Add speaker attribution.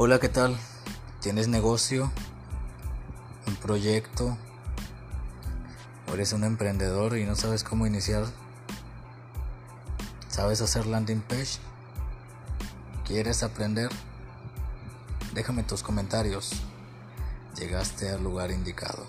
Speaker 1: Hola, ¿qué tal? ¿Tienes negocio? ¿Un proyecto? ¿O eres un emprendedor y no sabes cómo iniciar? ¿Sabes hacer landing page? ¿Quieres aprender? Déjame tus comentarios. Llegaste al lugar indicado.